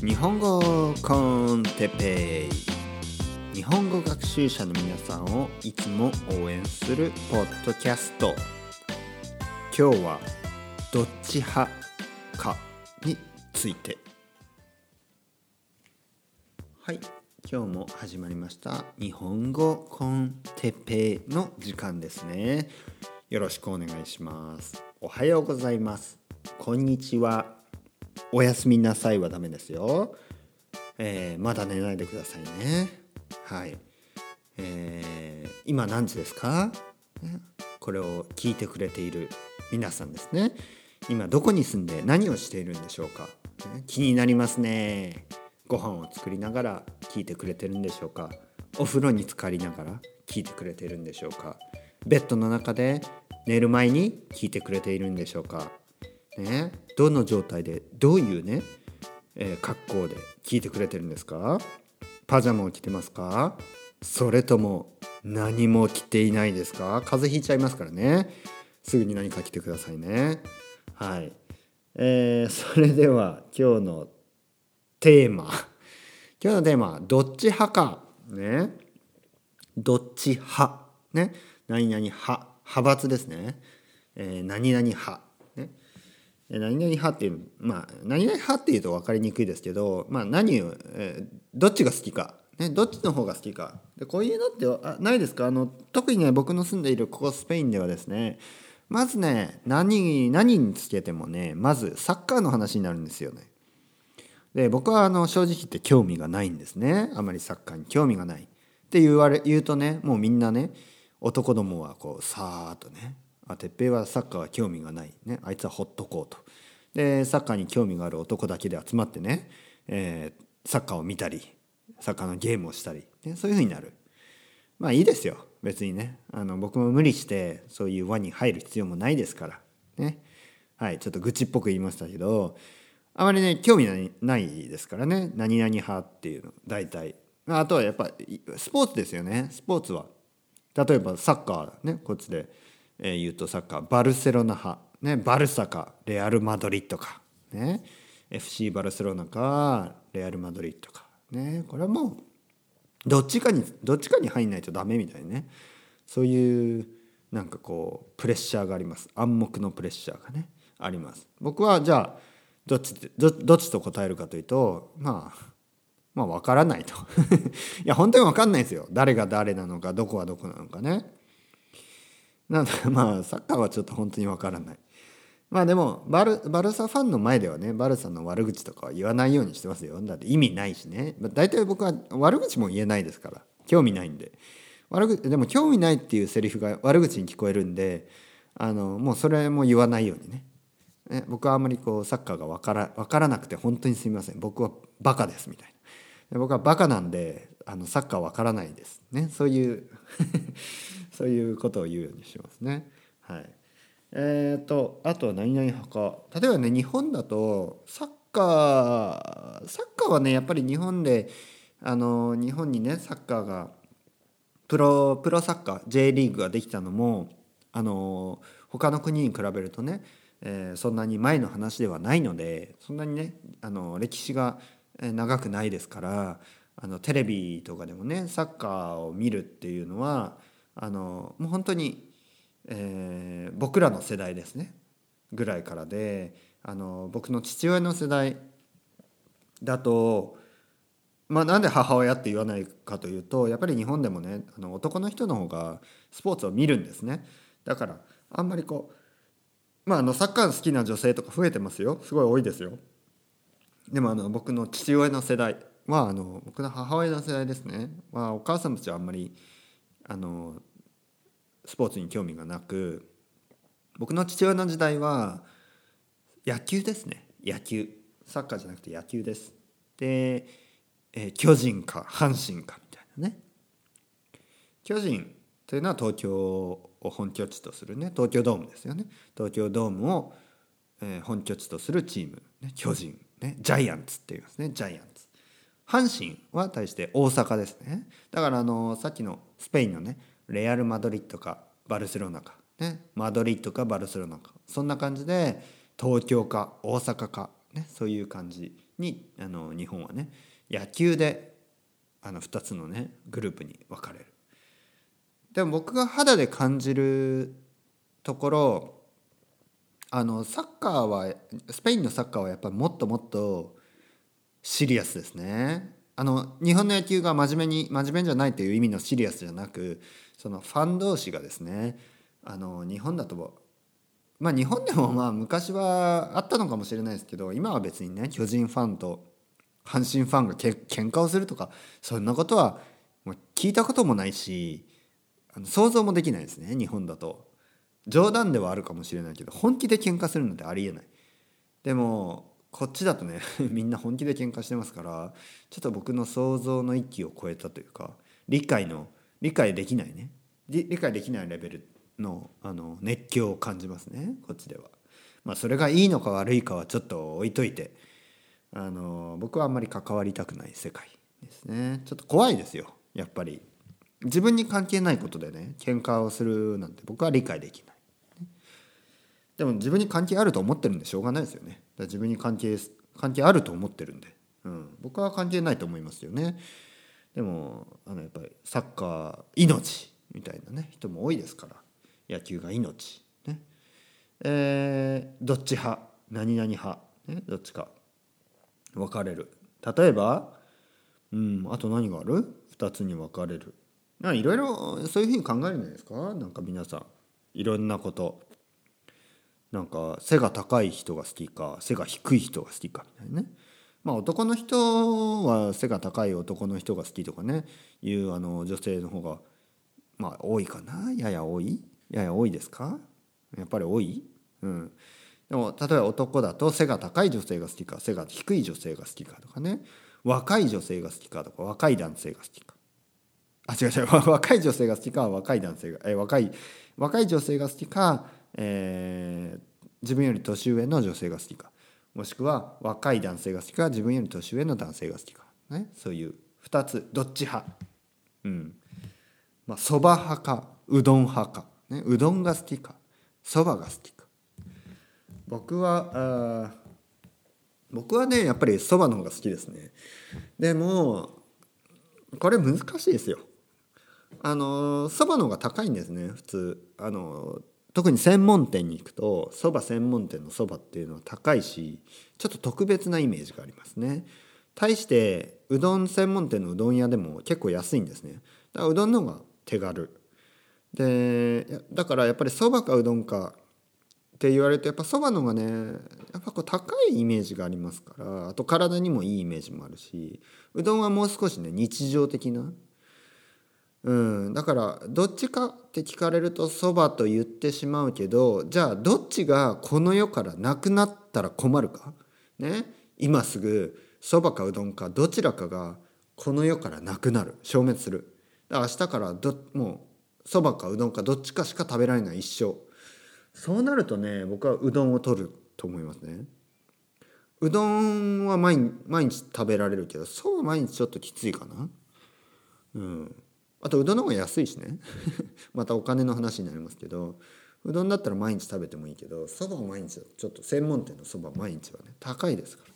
日本語コンテペイ。日本語学習者の皆さんをいつも応援するポッドキャスト。今日はどっち派かについて。はい今日も始まりました。日本語コンテペイの時間ですね。よろしくお願いします。おはようございます。こんにちは。おやすみなさいはダメですよ、えー、まだ寝ないでくださいね。はい、えー、今何時ですか？これを聞いてくれている皆さんですね。今どこに住んで何をしているんでしょうか？気になりますね。ご飯を作りながら聞いてくれてるんでしょうか？お風呂に浸かりながら聞いてくれてるんでしょうか？ベッドの中で寝る前に聞いてくれているんでしょうか？ね、どの状態でどういうね、えー、格好で聞いてくれてるんですか？パジャマを着てますか？それとも何も着ていないですか？風邪ひいちゃいますからね。すぐに何か着てくださいね。はい、えー、それでは今日のテーマ。今日のテーマはどっち派か。ね。どっち派。ね。何々派。派閥ですね、えー、何々派。何々派っていうまあ何々派っていうと分かりにくいですけど、まあ、何を、え、どっちが好きか、ね、どっちの方が好きか。でこういうのってあないですか？あの特にね僕の住んでいるここスペインではですねまずね何何につけてもねまずサッカーの話になるんですよね。で僕はあの正直言って興味がないんですね。あまりサッカーに。興味がない。って言われ言うとねもうみんなね男どもはこうさーっとねあ哲平はサッカーは興味がない、ね、あいつはほっとこうと。でサッカーに興味がある男だけで集まってね、えー、サッカーを見たりサッカーのゲームをしたり、ね、そういうふうになる。まあいいですよ。別にね。あの僕も無理してそういう輪に入る必要もないですから。ね。はい。ちょっと愚痴っぽく言いましたけどあまりね興味ないですからね。何々派っていうの。大体。あとはやっぱスポーツですよね。スポーツは。例えばサッカーねこっちで。えー、言うとサッカーバルセロナ派、ね、バルサかレアル・マドリッドか、ね、FC バルセロナかレアル・マドリッドか、ね、これはもうどっちかにどっちかに入んないとダメみたいなね。そういうなんかこうプレッシャーがあります。暗黙のプレッシャーがねあります。僕はじゃあどっちどどっちと答えるかというとまあまあ分からないと。いや本当に分かんないですよ。誰が誰なのかどこはどこなのかね。なんで まあサッカーはちょっと本当にわからない。まあでもバルバルサファンの前ではねバルサの悪口とかは言わないようにしてますよ。だって意味ないしね。大体僕は悪口も言えないですから。興味ないんで。悪口でも興味ないっていうセリフが悪口に聞こえるんであのもうそれも言わないようにね。ね僕はあんまりこうサッカーが分から分からなくて本当にすみません。僕はバカですみたいな。僕はバカなんであのサッカー分からないですね。そういう そういうことを言うようにしますね。はい、えーと、あとは何々派か。例えばね日本だとサッカーサッカーはねやっぱり日本であの日本にねサッカーがプロプロサッカー J リーグができたのもあの他の国に比べるとね、えー、そんなに前の話ではないのでそんなにねあの歴史が長くないですからあのテレビとかでもねサッカーを見るっていうのはあのもう本当に、えー、僕らの世代ですね。ぐらいからであの僕の父親の世代だとまあなんで母親って言わないかというとやっぱり日本でもねあの男の人の方がスポーツを見るんですね。だからあんまりこうまああのサッカー好きな女性とか増えてますよ。すごい多いですよ。でもあの僕の父親の世代はあの僕の母親の世代ですね、まあ、お母さんたちはあんまりあのスポーツに興味がなく僕の父親の時代は野球ですね。野球。サッカーじゃなくて野球です。で、えー、巨人か阪神かみたいなね。巨人というのは東京を本拠地とするね東京ドームですよね。東京ドームを、えー、本拠地とするチーム、ね、巨人、ね、ジャイアンツって言いますね。ジャイアンツ。阪神は対して大阪ですねだからあのさっきのスペインのねレアル・マドリッドかバルセロナか、ね、マドリッドかバルセロナかそんな感じで東京か大阪か、ね、そういう感じにあの日本はね野球であの2つのねグループに分かれる。でも僕が肌で感じるところあのサッカーはスペインのサッカーはやっぱりもっともっとシリアスですね。あの日本の野球が真面目に真面目じゃないという意味のシリアスじゃなくそのファン同士がですねあの日本だとまあ日本でもまあ昔はあったのかもしれないですけど今は別にね巨人ファンと阪神ファンがけ喧嘩をするとかそんなことはもう聞いたこともないしあの想像もできないですね日本だと冗談ではあるかもしれないけど本気で喧嘩するなんてありえないでもこっちだとね みんな本気で喧嘩してますからちょっと僕の想像の域を超えたというか理解の理解できないね。理解できないレベルのあの熱狂を感じますねこっちでは。まあそれがいいのか悪いかはちょっと置いといてあの僕はあんまり関わりたくない世界ですね。ちょっと怖いですよやっぱり。自分に関係ないことでね喧嘩をするなんて僕は理解できない。でも自分に関係あると思ってるんでしょうがないですよね。だ自分に関係関係あると思ってるんで、うん、僕は関係ないと思いますよね。でもあのやっぱりサッカー命みたいなね人も多いですから。野球が命。ね。えー、どっち派？何々派、ね、どっちか分かれる。例えばうんあと何がある？2つに分かれる。いろいろそういうふうに考えるんじゃないですか。なんか皆さん。いろんなこと。なんか背が高い人が好きか背が低い人が好きかみたいなね。まあ男の人は背が高い男の人が好きとかねいうあの女性の方がまあ多いかな？やや多い？やや多いですか？やっぱり多い？うん。でも例えば男だと背が高い女性が好きか背が低い女性が好きかとかね。若い女性が好きかとか若い男性が好きか。あ違う違う。若い女性が好きか若い男性がえ若い若い女性が好きか、えー、自分より年上の女性が好きか。もしくは若い男性が好きか自分より年上の男性が好きか、ね、そういう2つどっち派？うん。まあそば派かうどん派か、ね、うどんが好きかそばが好きか。僕はあ僕はねやっぱりそばの方が好きですね。でもこれ難しいですよ。あのそばの方が高いんですね普通。あの特に専門店に行くとそば専門店のそばっていうのは高いしちょっと特別なイメージがありますね。対してうどん専門店のうどん屋でも結構安いんですね。だからうどんの方が手軽。でだからやっぱりそばかうどんかって言われるとやっぱそばの方がねやっぱこう高いイメージがありますからあと体にもいいイメージもあるしうどんはもう少しね日常的なうん。だからどっちかって聞かれるとそばと言ってしまうけどじゃあどっちがこの世からなくなったら困るか？ね？今すぐそばかうどんかどちらかがこの世からなくなる。消滅する。明日からどもうそばかうどんかどっちかしか食べられない一生。そうなるとね僕はうどんを取ると思いますね。うどんは毎毎日食べられるけどそうは毎日ちょっときついかな。うん。あとうどんの方が安いしね。またお金の話になりますけどうどんだったら毎日食べてもいいけどそばを毎日ちょっと専門店のそば毎日はね高いですから。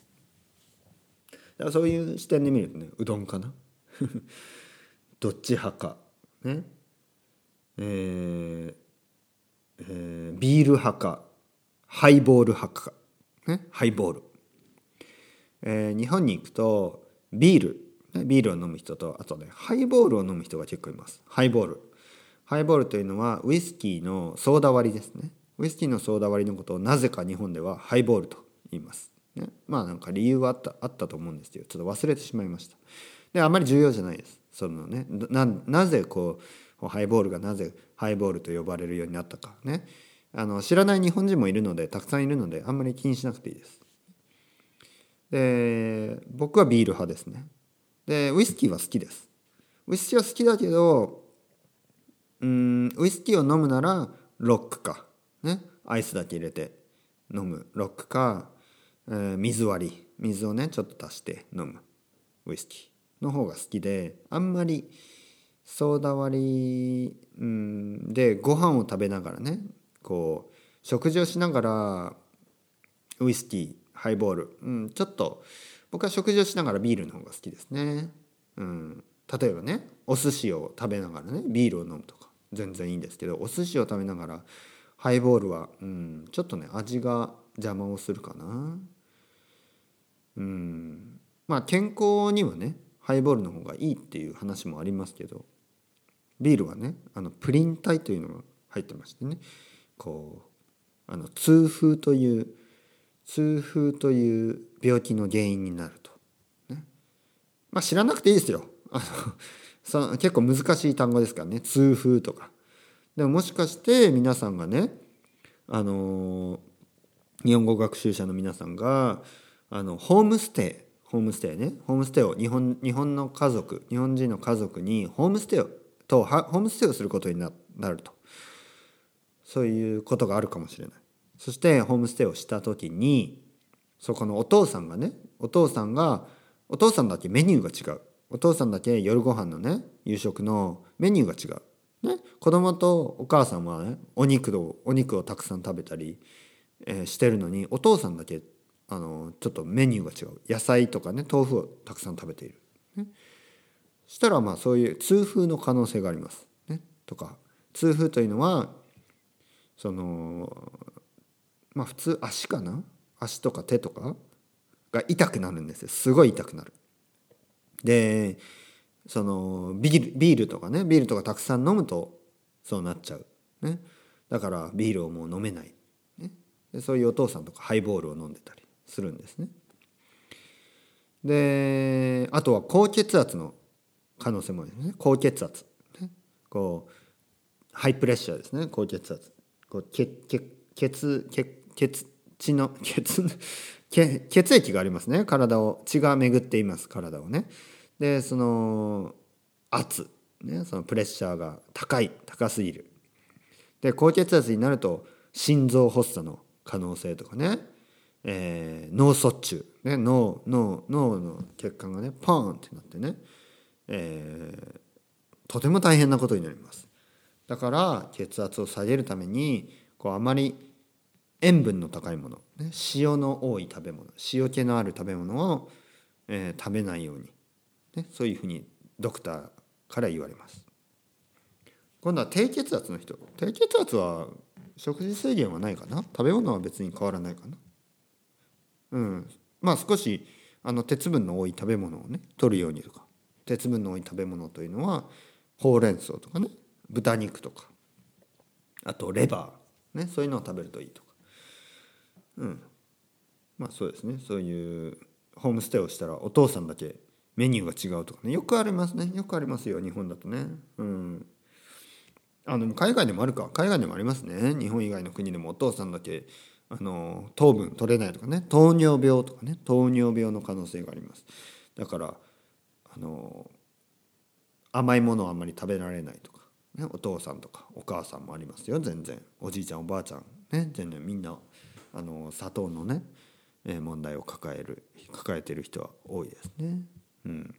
だからそういう視点で見るとねうどんかな？どっち派か。ね？えーえー、ビール派かハイボール派か、ね、ハイボール、えー、日本に行くとビール、ビールを飲む人とあとねハイボールを飲む人が結構います。ハイボール。ハイボールというのはウイスキーのソーダ割りですね。ウイスキーのソーダ割りのことをなぜか日本ではハイボールと言います、ね、まあなんか理由はあったあったと思うんですけどちょっと忘れてしまいました。であまり重要じゃないです。そのねななぜこうハイボールがなぜハイボールと呼ばれるようになったか。ね。あの知らない日本人もいるのでたくさんいるのであんまり気にしなくていいです。で僕はビール派ですね。でウイスキーは好きです。ウイスキーは好きだけどうんウイスキーを飲むならロックか、ね、アイスだけ入れて飲む。ロックか、えー、水割り。水をねちょっと足して飲む。ウイスキーの方が好きであんまりソーダ割り、うん、でご飯を食べながらねこう食事をしながらウイスキーハイボール、うん、ちょっと僕は食事をしながらビールの方が好きですね。うん、例えばねお寿司を食べながらねビールを飲むとか全然いいんですけどお寿司を食べながらハイボールは、うん、ちょっとね味が邪魔をするかな。うんまあ健康にはねハイボールの方がいいっていう話もありますけどビールはねあのプリン体というのが入ってましてねこうあの痛風という痛風という病気の原因になると、ね、まあ知らなくていいですよ。あのそ結構難しい単語ですからね。痛風とか。でももしかして皆さんがねあの日本語学習者の皆さんがあのホームステイホームステイね。ホームステイを日本日本の家族日本人の家族にホームステイをとホームステイをすることになると。そういうことがあるかもしれない。そしてホームステイをした時にそこのお父さんがねお父さんがお父さんだけメニューが違うお父さんだけ夜ご飯のね夕食のメニューが違う。ね、子供とお母さんはねお肉をお肉をたくさん食べたり、えー、してるのにお父さんだけあのちょっとメニューが違う野菜とかね豆腐をたくさん食べている。ね、したらまあそういう痛風の可能性があります。ね、とか痛風というのはそのまあ普通足かな？足とか手とか？が痛くなるんですよ。すごい痛くなる。でそのビールビールとかねビールとかたくさん飲むとそうなっちゃう、ね、だからビールをもう飲めない、ね、でそういうお父さんとかハイボールを飲んでたりするんですね。であとは高血圧の可能性もあるね。高血圧、ね、こうハイプレッシャーですね。高血圧。こう血血血血血血の血血液がありますね。体を血が巡っています体をね。でその圧、ね、そのプレッシャーが高い高すぎる。で高血圧になると心臓発作の可能性とかね、えー、脳卒中、ね、脳脳脳の血管がねポーンってなってね、えー、とても大変なことになります。だから血圧を下げるためにこうあまり塩分の高いもの、ね、塩の多い食べ物。塩気のある食べ物を、えー、食べないように。ね、そういうふうにドクターから言われます。今度は低血圧の人。低血圧は食事制限はないかな？食べ物は別に変わらないかな？うん。まあ少しあの鉄分の多い食べ物をね取るようにとか。鉄分の多い食べ物というのはほうれん草とかね。豚肉とか。あとレバー、ね、そういうのを食べるといいとか。うん。まあそうですね。そういうホームステイをしたらお父さんだけメニューが違うとかね。よくありますね。よくありますよ。日本だとね。うん。あの海外でもあるか。海外でもありますね。日本以外の国でもお父さんだけあの糖分取れないとかね。糖尿病とかね。糖尿病の可能性があります。だからあの甘いものをあんまり食べられないとか、ね、お父さんとかお母さんもありますよ。全然。おじいちゃんおばあちゃん。ね。全然みんなあの砂糖のね問題を抱える抱えてる人は多いですね。うん、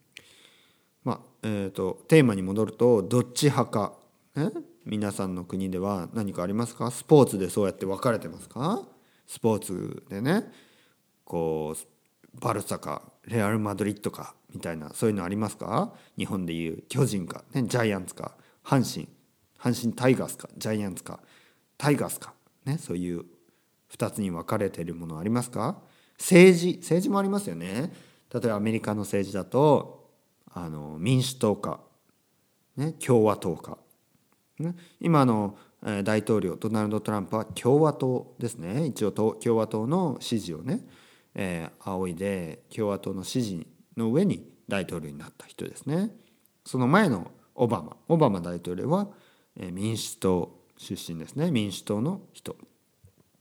まあえーと、テーマに戻るとどっち派か、ね、皆さんの国では何かありますか？スポーツでそうやって分かれてますか？スポーツでねこうバルサかレアル・マドリッドかみたいなそういうのありますか？日本でいう巨人か、ね、ジャイアンツか阪神。阪神タイガースかジャイアンツかタイガースか、ね、そういう2つに分かれているものありますか？政治政治もありますよね。例えばアメリカの政治だとあの民主党か、ね、共和党か、ね、今の大統領ドナルド・トランプは共和党ですね。一応共和党の支持をね、えー、仰いで共和党の支持の上に大統領になった人ですね。その前のオバマオバマ大統領は、民主党出身ですね。民主党の人。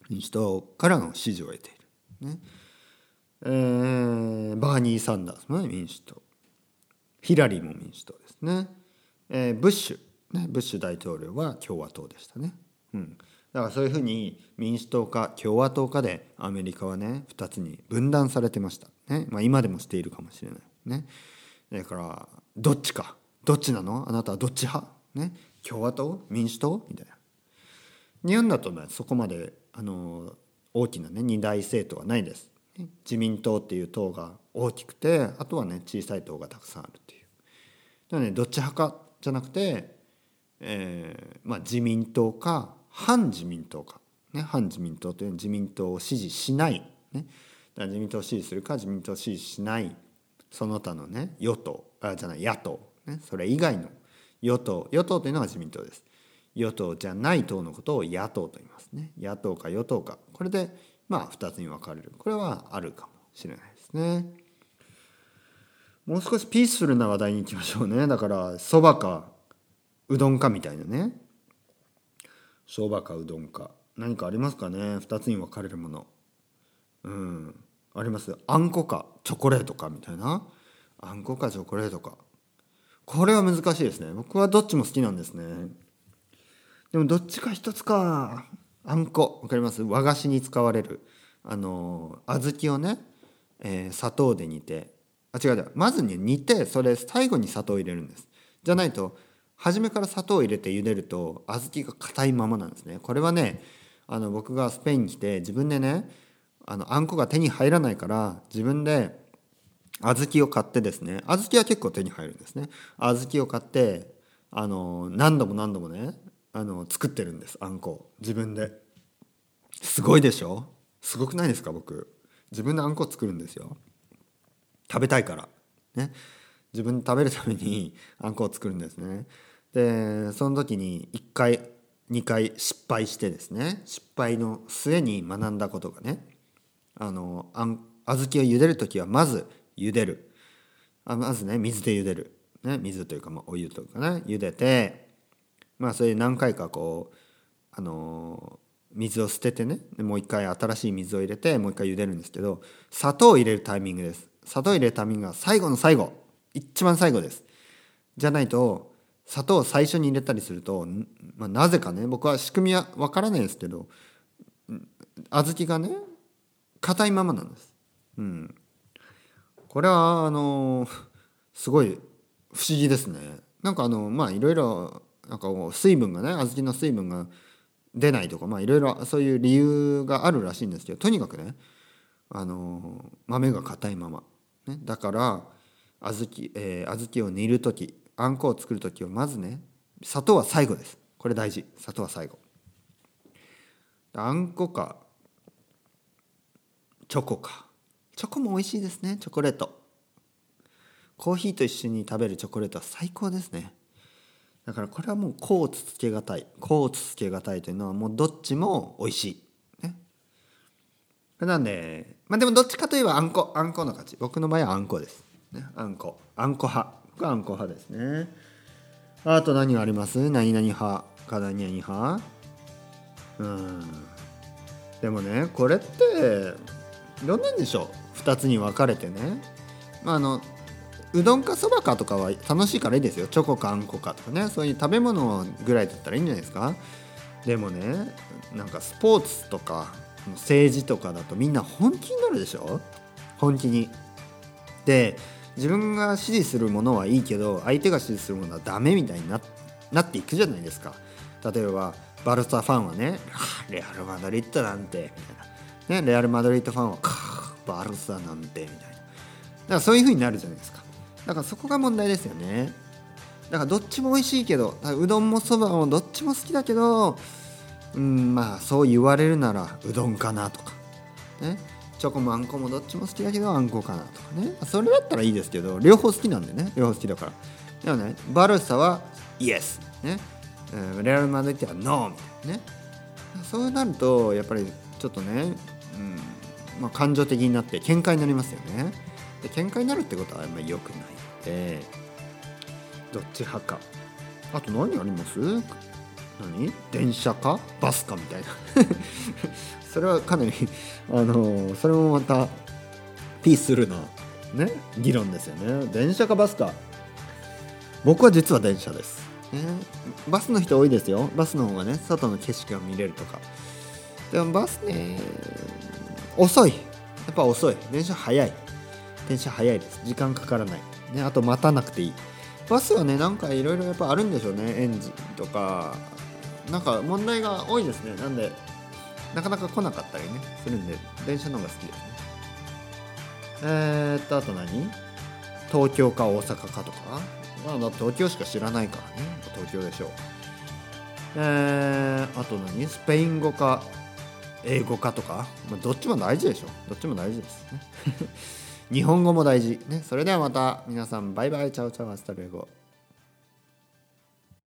民主党からの支持を得ている。ね。えー、バーニー・サンダースもね民主党。ヒラリーも民主党ですね、えー、ブッシュ、ね、ブッシュ大統領は共和党でしたね、うん、だからそういうふうに民主党か共和党かでアメリカはね2つに分断されてました、ね。まあ、今でもしているかもしれない。ね。だからどっちか。どっちなの？あなたはどっち派、ね、共和党？民主党？みたいな。日本だとねそこまであの大きなね二大政党はないです。自民党っていう党が大きくてあとはね小さい党がたくさんあるっていう。だからねどっち派かじゃなくて、えーまあ、自民党か反自民党か、ね、反自民党というのは自民党を支持しない、ね、だから自民党を支持するか自民党を支持しない。その他のね与党。あじゃない野党、ね、それ以外の与党。与党というのが自民党です与党じゃない党のことを野党と言いますね。野党か与党か。これでまあ2つに分かれる。これはあるかもしれないですね。もう少しピースフルな話題に行きましょうね。だからそばかうどんかみたいなね。そばかうどんか。何かありますかね。2つに分かれるもの。うん。あります。あんこかチョコレートかみたいな。あんこかチョコレートか。これは難しいですね。僕はどっちも好きなんですね。でもどっちか一つか。あんこ。わかります？和菓子に使われる。あの小豆をね、えー、砂糖で煮て。あ違う違う。まずね煮てそれ最後に砂糖を入れるんです。じゃないと初めから砂糖を入れて茹でると小豆が硬いままなんですね。これはねあの僕がスペインに来て自分でねあのあんこが手に入らないから自分で小豆を買ってですね小豆は結構手に入るんですね。小豆を買ってあの何度も何度もねあの作ってるんですあんこ。自分で。すごいでしょ？すごくないですか僕？自分であんこ作るんですよ。食べたいから。ね。自分で食べるために あんこを作るんですね。でその時に1回2回失敗してですね。失敗の末に学んだことがね。あのあん小豆を茹でる時はまず茹でる。あまずね水で茹でる、ね、水というか、まあ、お湯というかね茹でてまあそれで何回かこうあの水を捨ててねもう一回新しい水を入れてもう一回茹でるんですけど砂糖を入れるタイミングです砂糖を入れるタイミングが最後の最後一番最後ですじゃないと砂糖を最初に入れたりすると、まあ、なぜかね僕は仕組みはわからないですけど小豆がね硬いままなんです。うん、これはあのすごい不思議ですね。なんかあのまあいろいろなんか水分がね小豆の水分が出ないとかまあいろいろそういう理由があるらしいんですけどとにかくねあの豆が硬いまま、ね、だから小豆,、えー、小豆を煮る時あんこを作る時はまずね砂糖は最後です。これ大事。砂糖は最後。あんこかチョコか。チョコも美味しいですねチョコレート。コーヒーと一緒に食べるチョコレートは最高ですね。だからこれはもう甲をつつけがたい。甲をつつけがたいというのはもうどっちも美味しい。ね。なんでまあでもどっちかといえばあんこあんこの勝ち僕の場合はあんこです、ね、あんこ。あんこ派。僕はあんこ派ですね。あと何があります？何々派か何々派？うん。でもねこれってどんなんでしょう？2つに分かれてね、まあ、あのうどんかそばかとかは楽しいからいいですよ。チョコかあんこかとかね。そういう食べ物ぐらいだったらいいんじゃないですか。でもねなんかスポーツとか政治とかだとみんな本気になるでしょ。本気に。で自分が支持するものはいいけど相手が支持するものはダメみたいにななっていくじゃないですか。例えばバルサファンはね「レアル・マドリッドなんて」みたいな。ね、レアル・マドリードファンはバルサなんてみたいな。だからそういう風になるじゃないですか。だからそこが問題ですよね。だからどっちも美味しいけどうどんもそばもどっちも好きだけどうんまあそう言われるならうどんかなとか。ね。チョコもあんこもどっちも好きだけどあんこかなとかね。それだったらいいですけど両方好きなんでね。両方好きだから。でもねバルサはイエス。ね。うんレアル・マドリードはノーみたいなね。そうなるとやっぱりちょっとねうんまあ、感情的になって喧嘩になりますよね。で喧嘩になるってことはあんまり良くないのでどっち派か。あと何あります？何？電車か？バスかみたいな。それはかなりあのそれもまたピースルな。ね？議論ですよね。電車かバスか。僕は実は電車です、ね、バスの人多いですよ。バスの方がね外の景色が見れるとか。でもバスね遅い。やっぱ遅い。電車早い電車早いです。時間かからない。ねあと待たなくていい。バスはねなんかいろいろやっぱあるんでしょうね。エンジンとかなんか問題が多いですね。なんでなかなか来なかったりねするんで電車の方が好きですね。えー、っとあと何？東京か大阪かとか？まあ東京しか知らないからね。東京でしょう。えー、あと何？スペイン語か英語かとか、まあ、どっちも大事でしょ。どっちも大事ですね。日本語も大事。ねそれではまた皆さんバイバイ。 Chao chao hasta luego。